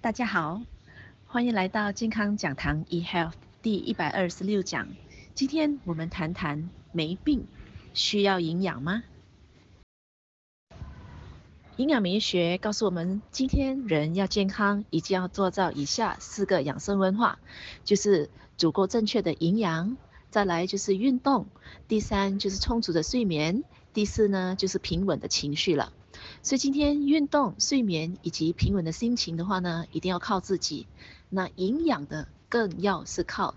大家好，欢迎来到健康讲堂 eHealth 第一百二十六讲。今天我们谈谈没病需要营养吗？营养美学告诉我们，今天人要健康，一定要做到以下四个养生文化，就是足够正确的营养，再来就是运动，第三就是充足的睡眠，第四呢就是平稳的情绪了。所以今天运动、睡眠以及平稳的心情的话呢，一定要靠自己。那营养的更要是靠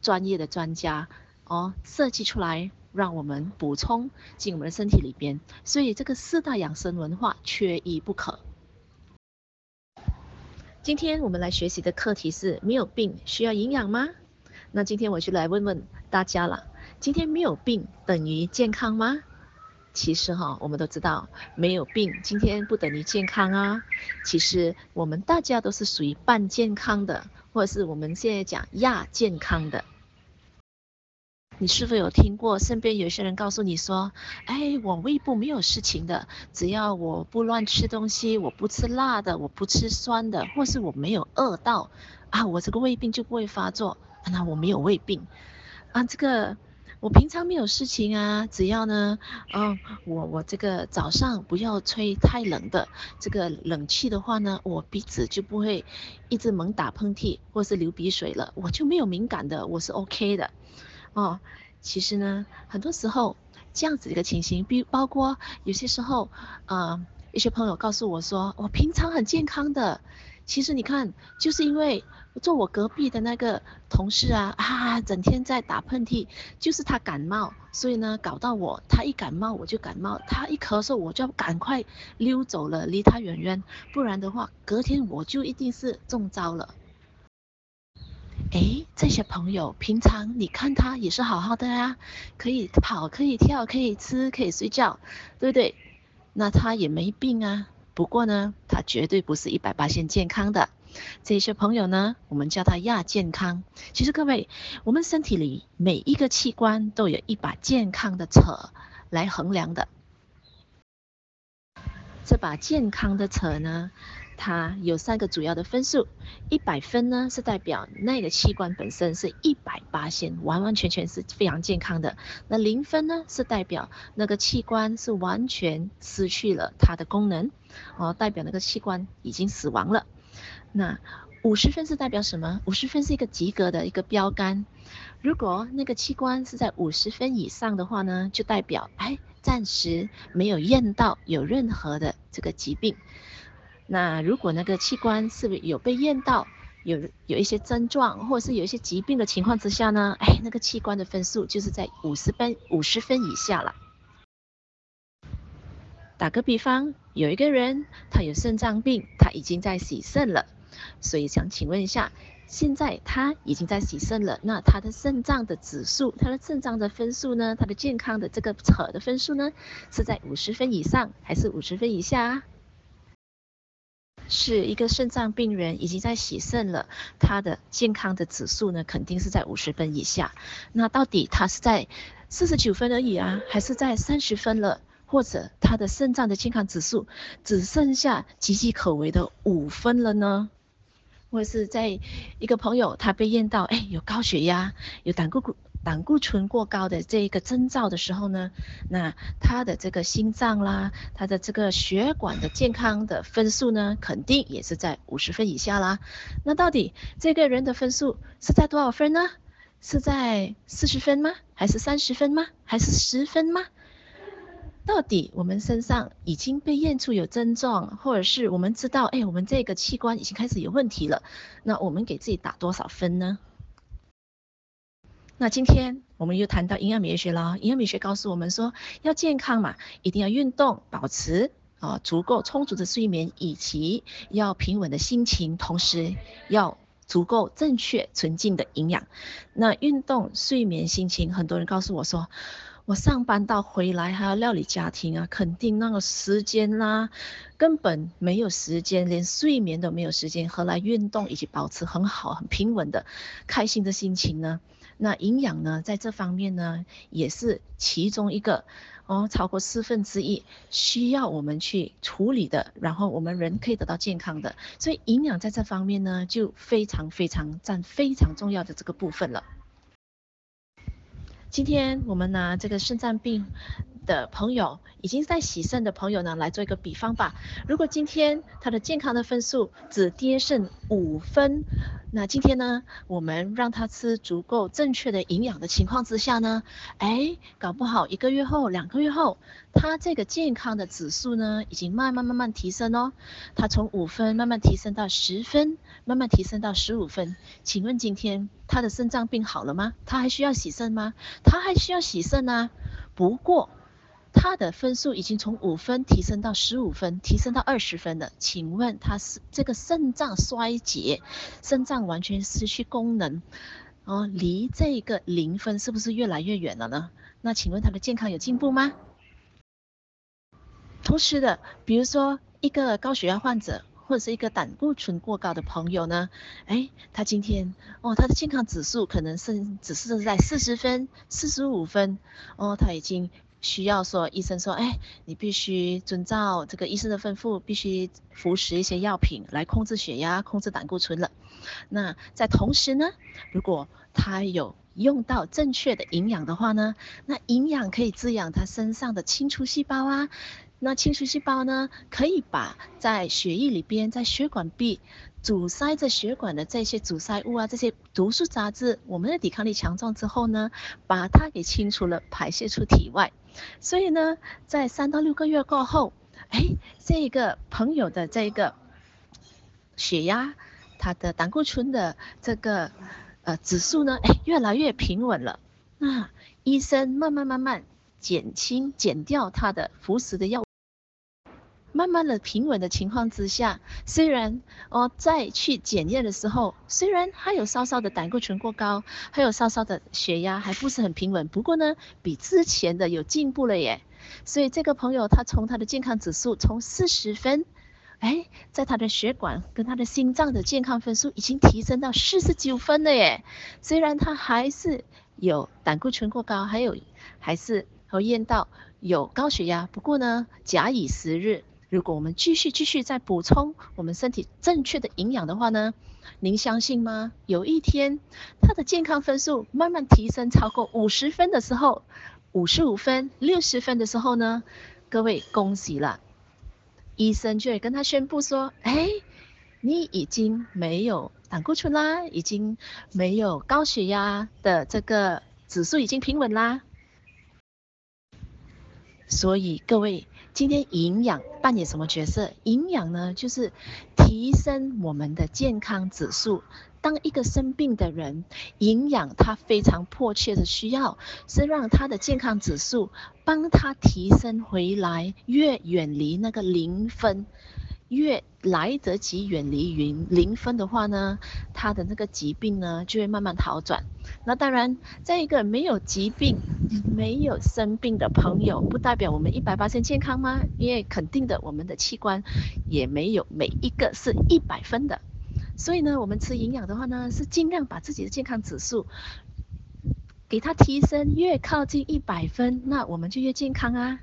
专业的专家哦设计出来，让我们补充进我们的身体里边。所以这个四大养生文化缺一不可。今天我们来学习的课题是：没有病需要营养吗？那今天我就来问问大家了：今天没有病等于健康吗？其实哈，我们都知道，没有病今天不等于健康啊。其实我们大家都是属于半健康的，或者是我们现在讲亚健康的。你是否有听过身边有些人告诉你说：“哎，我胃部没有事情的，只要我不乱吃东西，我不吃辣的，我不吃酸的，或是我没有饿到啊，我这个胃病就不会发作。那我没有胃病啊，这个。”我平常没有事情啊，只要呢，嗯，我我这个早上不要吹太冷的这个冷气的话呢，我鼻子就不会一直猛打喷嚏或是流鼻水了，我就没有敏感的，我是 OK 的，哦，其实呢，很多时候这样子一个情形，比包括有些时候，呃，一些朋友告诉我说，我平常很健康的，其实你看，就是因为。坐我隔壁的那个同事啊啊，整天在打喷嚏，就是他感冒，所以呢，搞到我，他一感冒我就感冒，他一咳嗽我就要赶快溜走了，离他远远，不然的话，隔天我就一定是中招了。诶，这些朋友平常你看他也是好好的呀，可以跑，可以跳，可以吃，可以睡觉，对不对？那他也没病啊，不过呢，它绝对不是一百八线健康的。这些朋友呢，我们叫它亚健康。其实各位，我们身体里每一个器官都有一把健康的尺来衡量的。这把健康的尺呢，它有三个主要的分数。一百分呢，是代表那个器官本身是一百八千，完完全全是非常健康的。那零分呢，是代表那个器官是完全失去了它的功能，哦，代表那个器官已经死亡了。那五十分是代表什么？五十分是一个及格的一个标杆。如果那个器官是在五十分以上的话呢，就代表哎，暂时没有验到有任何的这个疾病。那如果那个器官是不是有被验到有有一些症状，或者是有一些疾病的情况之下呢？哎，那个器官的分数就是在五十分五十分以下了。打个比方，有一个人他有肾脏病，他已经在洗肾了。所以想请问一下，现在他已经在洗肾了，那他的肾脏的指数，他的肾脏的分数呢？他的健康的这个扯的分数呢，是在五十分以上还是五十分以下啊？是一个肾脏病人已经在洗肾了，他的健康的指数呢，肯定是在五十分以下。那到底他是在四十九分而已啊，还是在三十分了？或者他的肾脏的健康指数只剩下岌岌可危的五分了呢？或者是在一个朋友他被验到，哎，有高血压，有胆固胆固醇过高的这一个征兆的时候呢，那他的这个心脏啦，他的这个血管的健康的分数呢，肯定也是在五十分以下啦。那到底这个人的分数是在多少分呢？是在四十分吗？还是三十分吗？还是十分吗？到底我们身上已经被验出有症状，或者是我们知道，哎，我们这个器官已经开始有问题了，那我们给自己打多少分呢？那今天我们又谈到营养美学了，营养美学告诉我们说，要健康嘛，一定要运动，保持啊足够充足的睡眠，以及要平稳的心情，同时要足够正确纯净的营养。那运动、睡眠、心情，很多人告诉我说。我上班到回来还要料理家庭啊，肯定那个时间啦，根本没有时间，连睡眠都没有时间，何来运动以及保持很好很平稳的开心的心情呢？那营养呢，在这方面呢，也是其中一个哦，超过四分之一需要我们去处理的，然后我们人可以得到健康的。所以营养在这方面呢，就非常非常占非常重要的这个部分了。今天我们拿这个肾脏病的朋友，已经在洗肾的朋友呢，来做一个比方吧。如果今天他的健康的分数只跌剩五分，那今天呢，我们让他吃足够正确的营养的情况之下呢，哎，搞不好一个月后、两个月后，他这个健康的指数呢，已经慢慢慢慢提升哦。他从五分慢慢提升到十分，慢慢提升到十五分。请问今天他的肾脏病好了吗？他还需要洗肾吗？他还需要洗肾啊。不过他的分数已经从五分提升到十五分，提升到二十分了。请问他是这个肾脏衰竭，肾脏完全失去功能，哦，离这个零分是不是越来越远了呢？那请问他的健康有进步吗？同时的，比如说一个高血压患者。或者是一个胆固醇过高的朋友呢，哎，他今天哦，他的健康指数可能是只是在四十分、四十五分，哦，他已经需要说医生说，哎，你必须遵照这个医生的吩咐，必须服食一些药品来控制血压、控制胆固醇了。那在同时呢，如果他有用到正确的营养的话呢，那营养可以滋养他身上的清除细胞啊。那清除细胞呢，可以把在血液里边，在血管壁阻塞着血管的这些阻塞物啊，这些毒素杂质，我们的抵抗力强壮之后呢，把它给清除了，排泄出体外。所以呢，在三到六个月过后，哎，这个朋友的这个血压，他的胆固醇的这个呃指数呢，哎，越来越平稳了。那医生慢慢慢慢减轻减掉他的服食的药。慢慢的平稳的情况之下，虽然哦再去检验的时候，虽然还有稍稍的胆固醇过高，还有稍稍的血压还不是很平稳，不过呢，比之前的有进步了耶。所以这个朋友他从他的健康指数从四十分，哎，在他的血管跟他的心脏的健康分数已经提升到四十九分了耶。虽然他还是有胆固醇过高，还有还是会验到有高血压，不过呢，假以时日。如果我们继续继续再补充我们身体正确的营养的话呢，您相信吗？有一天他的健康分数慢慢提升超过五十分的时候，五十五分、六十分的时候呢，各位恭喜了，医生就会跟他宣布说：哎，你已经没有胆固醇啦，已经没有高血压的这个指数已经平稳啦。所以各位。今天营养扮演什么角色？营养呢，就是提升我们的健康指数。当一个生病的人，营养他非常迫切的需要，是让他的健康指数帮他提升回来，越远离那个零分。越来得及远离云零分的话呢，他的那个疾病呢就会慢慢好转。那当然，在一个没有疾病、没有生病的朋友，不代表我们一百%健康吗？因为肯定的，我们的器官也没有每一个是一百分的。所以呢，我们吃营养的话呢，是尽量把自己的健康指数给它提升，越靠近一百分，那我们就越健康啊。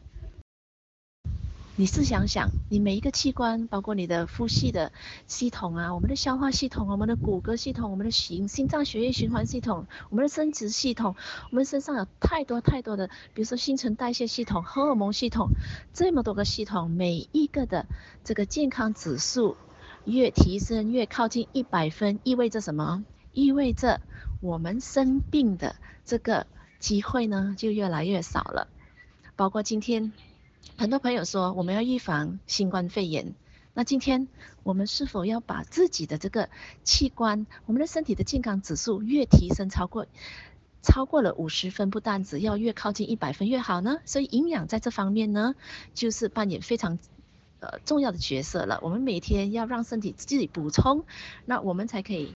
你试想想，你每一个器官，包括你的呼吸的系统啊，我们的消化系统，我们的骨骼系统，我们的心心脏血液循环系统，我们的生殖系统，我们身上有太多太多的，比如说新陈代谢系统、荷尔蒙系统，这么多个系统，每一个的这个健康指数越提升，越靠近一百分，意味着什么？意味着我们生病的这个机会呢，就越来越少了。包括今天。很多朋友说，我们要预防新冠肺炎，那今天我们是否要把自己的这个器官，我们的身体的健康指数越提升超过超过了五十分，不但只要越靠近一百分越好呢？所以营养在这方面呢，就是扮演非常呃重要的角色了。我们每天要让身体自己补充，那我们才可以，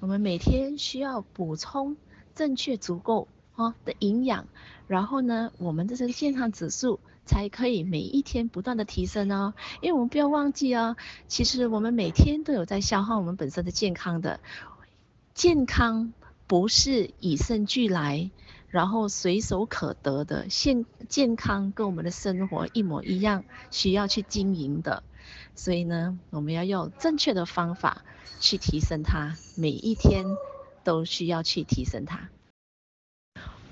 我们每天需要补充正确足够哦的营养，然后呢，我们这些健康指数。才可以每一天不断的提升哦，因为我们不要忘记哦，其实我们每天都有在消耗我们本身的健康的，健康不是与生俱来，然后随手可得的，健健康跟我们的生活一模一样，需要去经营的。所以呢，我们要用正确的方法去提升它，每一天都需要去提升它。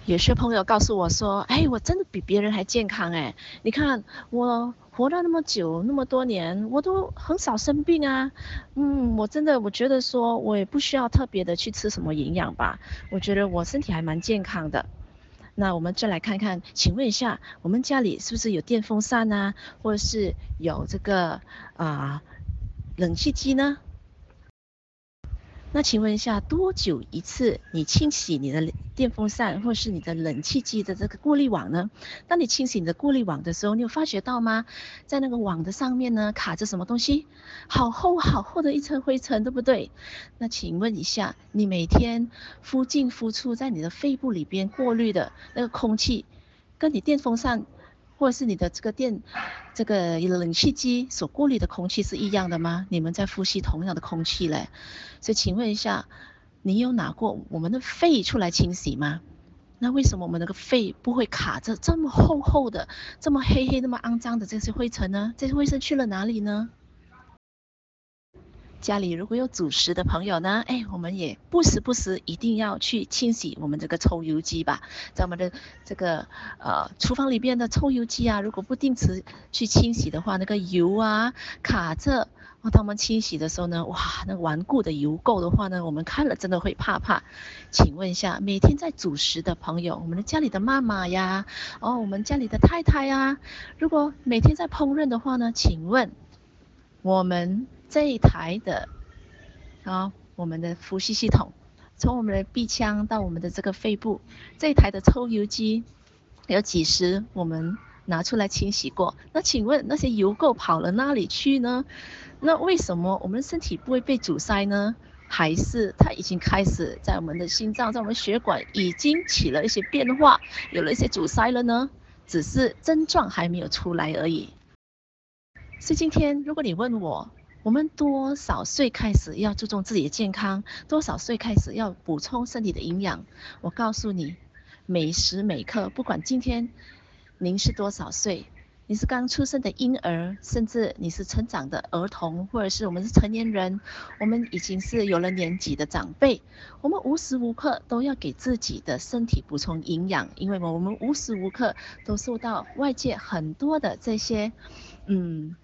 有些朋友告诉我说：“哎，我真的比别人还健康哎！你看我活了那么久，那么多年，我都很少生病啊。嗯，我真的我觉得说，我也不需要特别的去吃什么营养吧。我觉得我身体还蛮健康的。那我们再来看看，请问一下，我们家里是不是有电风扇啊，或者是有这个啊、冷气机呢？”那请问一下，多久一次你清洗你的电风扇或是你的冷气机的这个过滤网呢？当你清洗你的过滤网的时候，你有发觉到吗？在那个网的上面呢，卡着什么东西？好厚好厚的一层灰尘，对不对？那请问一下，你每天呼进呼出在你的肺部里边过滤的那个空气，跟你电风扇？或者是你的这个电，这个冷气机所过滤的空气是一样的吗？你们在呼吸同样的空气嘞，所以请问一下，你有拿过我们的肺出来清洗吗？那为什么我们那个肺不会卡着这么厚厚的、这么黑黑、那么肮脏的这些灰尘呢？这些灰尘去了哪里呢？家里如果有主食的朋友呢，哎，我们也不时不时一定要去清洗我们这个抽油机吧。在我们的这个呃厨房里边的抽油机啊，如果不定时去清洗的话，那个油啊卡着，当我们清洗的时候呢，哇，那顽固的油垢的话呢，我们看了真的会怕怕。请问一下，每天在煮食的朋友，我们的家里的妈妈呀，哦，我们家里的太太呀，如果每天在烹饪的话呢，请问我们。这一台的啊，我们的呼吸系统，从我们的鼻腔到我们的这个肺部，这一台的抽油机，有几时我们拿出来清洗过？那请问那些油垢跑了哪里去呢？那为什么我们身体不会被阻塞呢？还是它已经开始在我们的心脏，在我们血管已经起了一些变化，有了一些阻塞了呢？只是症状还没有出来而已。所以今天如果你问我，我们多少岁开始要注重自己的健康？多少岁开始要补充身体的营养？我告诉你，每时每刻，不管今天您是多少岁，你是刚出生的婴儿，甚至你是成长的儿童，或者是我们是成年人，我们已经是有了年纪的长辈，我们无时无刻都要给自己的身体补充营养，因为我们无时无刻都受到外界很多的这些，嗯。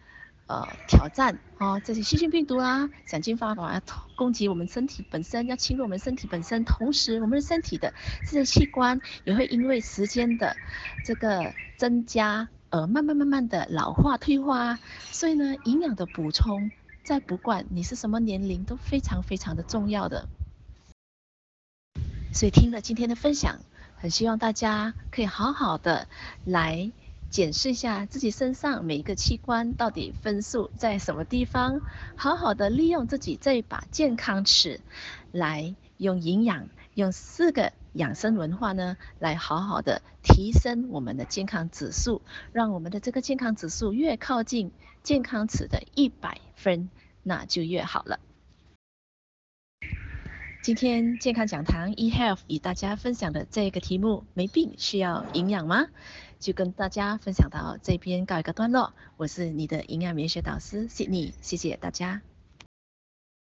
呃，挑战啊，这些细菌、病毒啊，想尽办法要攻击我们身体本身，要侵入我们身体本身。同时，我们的身体的这些器官也会因为时间的这个增加，而慢慢慢慢的老化退化。所以呢，营养的补充，在不管你是什么年龄，都非常非常的重要的。所以听了今天的分享，很希望大家可以好好的来。检视一下自己身上每一个器官到底分数在什么地方，好好的利用自己这一把健康尺，来用营养，用四个养生文化呢，来好好的提升我们的健康指数，让我们的这个健康指数越靠近健康尺的一百分，那就越好了。今天健康讲堂 eHealth 与大家分享的这个题目，没病需要营养吗？就跟大家分享到这边告一个段落，我是你的营养美学导师 Sydney，谢谢大家。